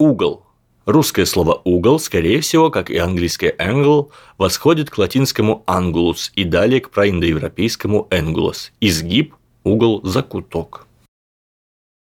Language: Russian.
угол. Русское слово «угол», скорее всего, как и английское «angle», восходит к латинскому «angulus» и далее к проиндоевропейскому «angulus» – изгиб, угол, закуток.